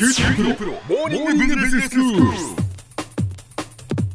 九州大学モーニングビジネススクール。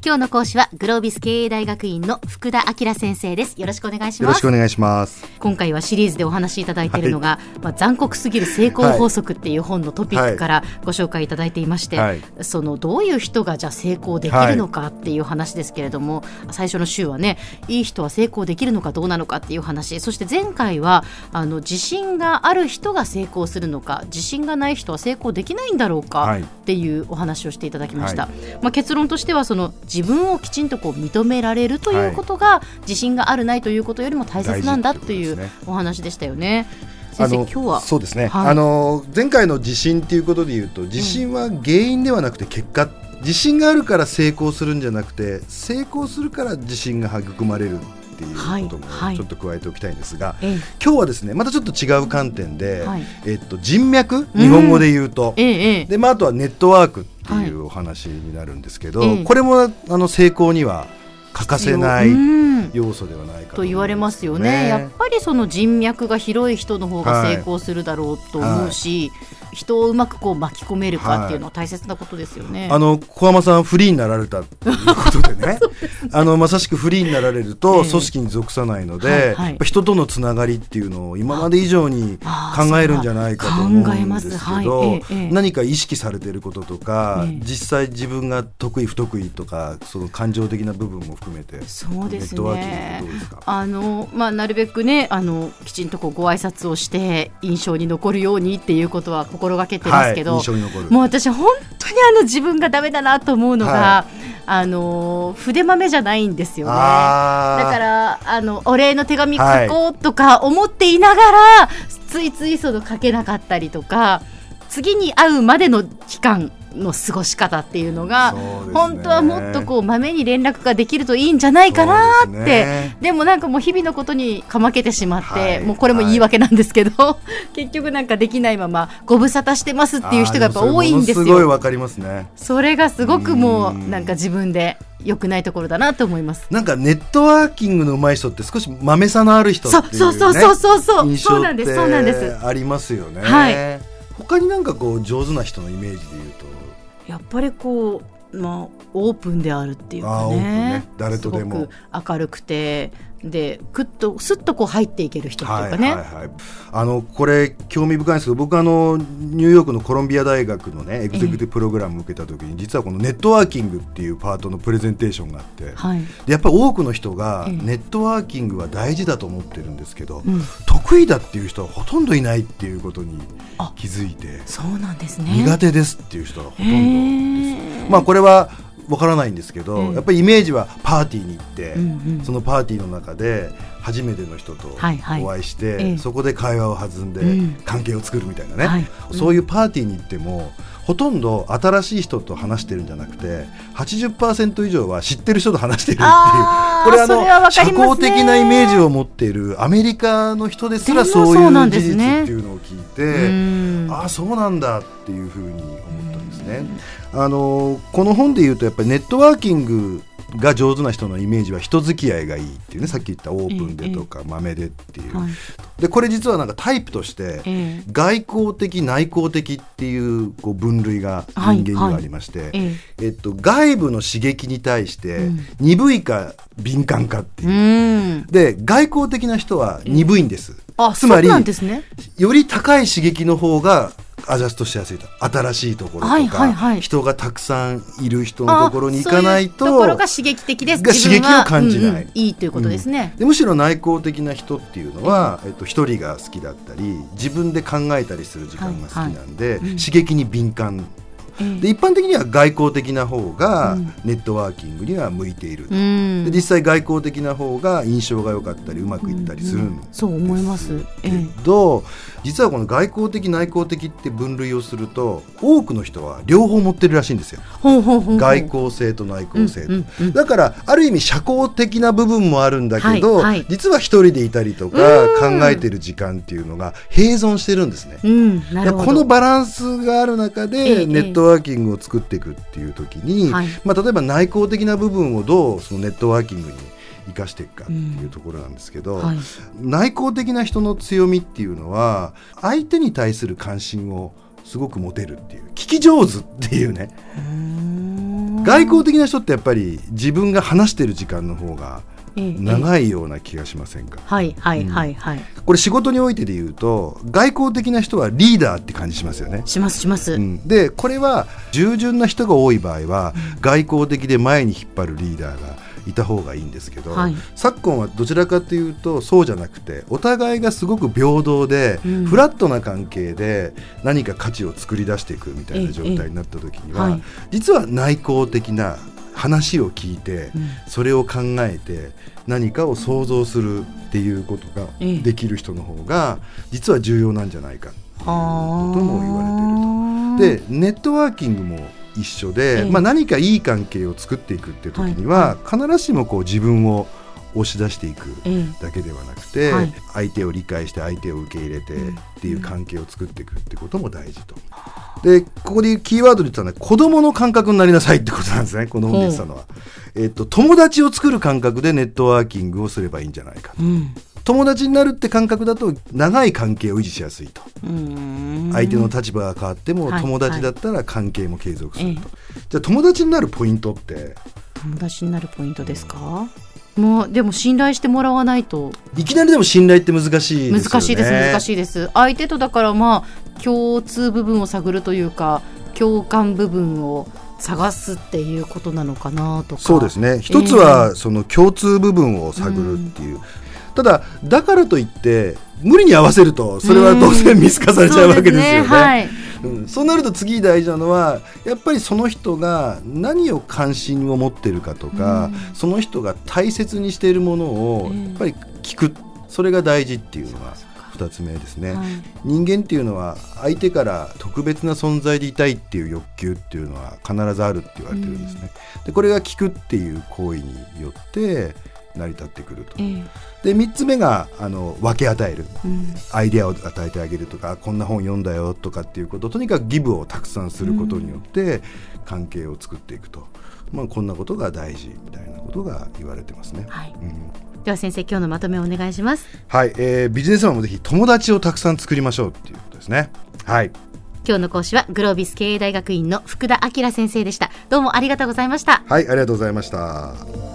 今日の講師はグロービス経営大学院の福田明先生です。よろしくお願いしよろますしくお願いします。今回はシリーズでお話しいただいているのが、まあ、残酷すぎる成功法則っていう本のトピックからご紹介いただいていまして、はい。そのどういう人がじゃあ成功できるのかっていう話ですけれども、最初の週はねいい人は成功できるのかどうなのかっていう話。そして前回はあの自信がある人が成功するのか自信がない人は成功できないんだろうか、はい。っていうお話をしていただきました、はまあ、結論としてはその自分をきちんとこう認められるということが、自信があるないということよりも大切なんだというお話でしたよね。先生今日は？そうですね、はい。あの前回の自信っていうことで言うと自信は原因ではなくて結果、自信があるから成功するんじゃなくて成功するから自信が育まれるっていうこともはい。はいちょっと加えておきたいんですが、ええ。今日はですねまたちょっと違う観点で、はい。えっと、人脈？日本語で言うと、ええええ。でまあ、あとはネットワークいうお話になるんですけど、ええこれもあの成功には欠かせないうん。要素ではないかと言われますよね。やっぱりその人脈が広い人の方が成功するだろうと思うし、人をうまくこう巻き込めるかっていうのは大切なことですよね。あの小浜さんフリーになられたということでね。あのまさしくフリーになられるえとえ組織に属さないので、はいはい。やっぱ人とのつながりっていうのを今まで以上に考えるんじゃないかと思うんですけ考えます。はいど、ええええ。何か意識されていることとか、ええ。実際自分が得意不得意とかその感情的な部分も含めてそうですネットワーキングってねどうですか？あの、まあ、なるべくねあのきちんとこうご挨拶をして印象に残るようにっていうことは心がけてますけど、はい、もう私本当にあの自分がダメだなと思うのが、はあの筆豆じゃないんですよね。だからあのお礼の手紙書こうとか思っていながら、ついついその書けなかったりとか次に会うまでの期間の過ごし方っていうのがね本当はもっとこうまめに連絡ができるといいんじゃないかなってで,、ねもなんかもう日々のことにかまけてしまって、はいもうこれも言い訳なんですけど、結局なんかできないままご無沙汰してますっていう人がやっぱ多いんですあーものすごいよ。わかりますねそれがすごくもううんなんか自分で良くないところだなと思います。なんかネットワーキングの上手い人って少しまめさのある人っていう、ね、そうそうそうそうそうそうなんですそうなんですてありますよね。はい他になんかこう上手な人のイメージで言うとやっぱりこう、まあ、オープンであるっていうかね。ね。誰とでも。明るくてでくっとすっとこう入っていける人っていうかね、はいはいはい、あのこれ興味深いんですけど僕あのニューヨークのコロンビア大学のねエグゼクティブプログラムを受けた時に実はこのネットワーキングっていうパートのプレゼンテーションがあって、はい。でやっぱり多くの人がええ。ネットワーキングは大事だと思ってるんですけど、うん。得意だっていう人はほとんどいないっていうことにあ気づいてそうなんですね。苦手ですっていう人がほとんどへです。ーまあこれはわからないんですけど、ええやっぱりイメージはパーティーに行って、うんうん。そのパーティーの中で初めての人とはいはい。お会いして、ええ。そこで会話を弾んでうん。関係を作るみたいなね、はい。そういうパーティーに行ってもほとんど新しい人と話してるんじゃなくて80%以上は知ってる人と話してるっていうこれあのそれはわか社交的なイメージを持っているアメリカの人ですらそういんう事実っていうのを聞いて、うん。ああそうなんだっていうふうに思ったんですね。あのこの本で言うとやっぱりネットワーキングが上手な人のイメージは人付き合いがいいっていうねさっき言ったオープンでとか豆でっていう、はい。でこれ実はなんかタイプとして、ええ。外交的内向的っていうこう分類が人間にはありまして、ええっと、外部の刺激に対してうん。鈍いか敏感かっていう。え、うん。で外交的な人は鈍いんです、あつまりそうなんですね。より高い刺激の方がアジャストしやすいと。新しいところとか、はいはいはい。人がたくさんいる人のところに行かないとところが刺激的です。が刺激を感じない。うんうんいいということですね、でむしろ内向的な人っていうのは、えっと、一人が好きだったり自分で考えたりする時間が好きなんで、はいはい。うん。刺激に敏感ええで一般的には外交的な方がうん。ネットワーキングには向いている、うん。で実際外交的な方が印象が良かったりうまくいったりするんです。そう思います、ええ。けど実はこの外交的内向的って分類をすると多くの人は両方持ってるらしいんですよ。ほうほうほうほう。外交性と内向性と、うんうんうんだからある意味社交的な部分もあるんだけど、はいはい。実は一人でいたりとか考えてる時間っていうのが併存してるんですね。うん。なるほど。でこのバランスがある中ええでネットワーキングを作っていくっていう時に、はい。まあ、例えば内向的な部分をどうそのネットワーキングに生かしていくかっていうところなんですけど、はい。内向的な人の強みっていうのは相手に対する関心をすごく持てるっていう聞き上手っていうね。外交的な人ってやっぱり自分が話してる時間の方が長いような気がしませんか、はいはいはいはい、これ仕事においてで言うと外交的な人はリーダーって感じしますよね。しますします、うん、でこれは従順な人が多い場合は、外交的で前に引っ張るリーダーがいた方がいいんですけど、はい。昨今はどちらかというとそうじゃなくてお互いがすごく平等で、うん。フラットな関係で何か価値を作り出していくみたいな状態になった時には、ええ。はい。実は内向的な話を聞いて、うん。それを考えて何かを想像するっていうことがええ。できる人の方が実は重要なんじゃないかはあとも言われてると。でネットワーキングも一緒で、ええ。まあ、何かいい関係を作っていくっていう時には、必ずしもこう自分を押し出していくええ。だけではなくて、はい。相手を理解して相手を受け入れてうんっていう関係を作っていくってことも大事と。でここでキーワードで言ったのは子供の感覚になりなさいってことなんですねこの本で言ってたのは、えっと友達を作る感覚でネットワーキングをすればいいんじゃないかと。うん。友達になるって感覚だと長い関係を維持しやすいと。うん。相手の立場が変わってもはい友達だったら関係も継続すると、え。じゃあ友達になるポイントって？友達になるポイントですか？もうでも信頼してもらわないと。いきなりでも信頼って難しいですよね。難しいです難いしいです。相手とだからまあ共通部分を探るというか共感部分を探すっていうことなのかなとか。そうですね。一つはその共通部分を探るっていう、ただだからといって無理に合わせるとそれは当然見透かされちゃうわけですよね。そうはいうん。そうなると次大事なのはやっぱりその人が何を関心を持ってるかとか、その人が大切にしているものをええやっぱり聞く。それが大事っていうのが2つ目ですね。はい。人間っていうのは相手から特別な存在でいたいっていう欲求っていうのは必ずあるって言われてるんですね。でこれが聞くっていう行為によって成り立ってくると。えで3つ目があの分け与える。えうん。アイデアを与えてあげるとかこんな本読んだよとかっていうこと。とにかくギブをたくさんすることによって関係を作っていくと、まあ、こんなことが大事みたいなことが言われてますね。はい。うん。では先生今日のまとめをお願いします。はい、えービジネスマンもぜひ友達をたくさん作りましょうっていうことですね。はい。今日の講師はグロービス経営大学院の福田明先生でした。どうもありがとうございました。はい、ありがとうございました。